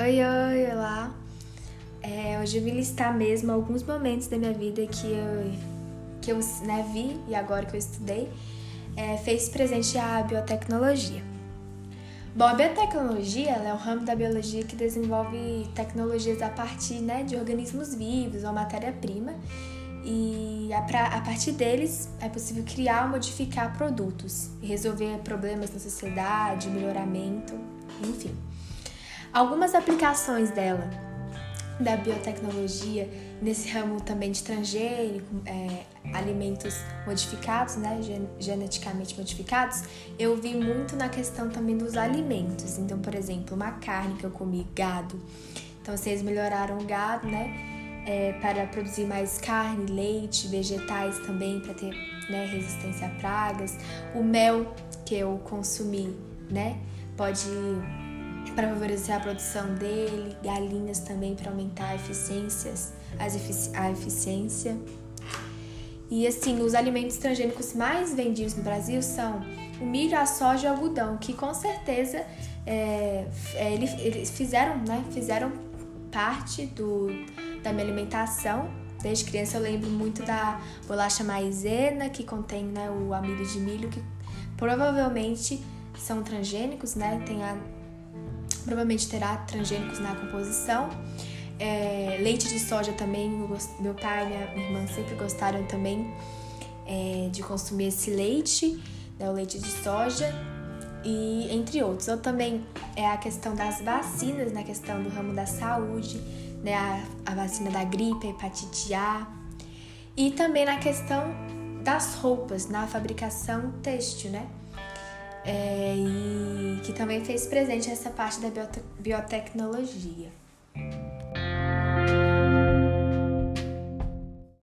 Oi, oi, olá. É, hoje eu vim listar mesmo alguns momentos da minha vida que eu, que eu né, vi e agora que eu estudei, é, fez presente a biotecnologia. Bom, a biotecnologia é um ramo da biologia que desenvolve tecnologias a partir né, de organismos vivos ou matéria-prima e a, partir deles é possível criar ou modificar produtos e resolver problemas na sociedade, melhoramento, enfim. Algumas aplicações dela, da biotecnologia, nesse ramo também de transgênico, é, alimentos modificados, né, geneticamente modificados, eu vi muito na questão também dos alimentos. Então, por exemplo, uma carne que eu comi, gado. Então, vocês melhoraram o gado, né, é, para produzir mais carne, leite, vegetais também, para ter né, resistência a pragas. O mel que eu consumi, né, pode para favorecer a produção dele, galinhas também para aumentar a eficiências, as efici a eficiência. E assim, os alimentos transgênicos mais vendidos no Brasil são o milho, a soja e o algodão, que com certeza é, é, eles fizeram, né, fizeram parte do, da minha alimentação. Desde criança eu lembro muito da bolacha maisena, que contém né, o amido de milho, que provavelmente são transgênicos, né? Tem a provavelmente terá transgênicos na composição. É, leite de soja também, meu pai e minha irmã sempre gostaram também é, de consumir esse leite, né, o leite de soja, e entre outros. Ou também é a questão das vacinas, na questão do ramo da saúde, né, a, a vacina da gripe, a hepatite A, e também na questão das roupas, na fabricação têxtil, né? É, e que também fez presente essa parte da biotecnologia.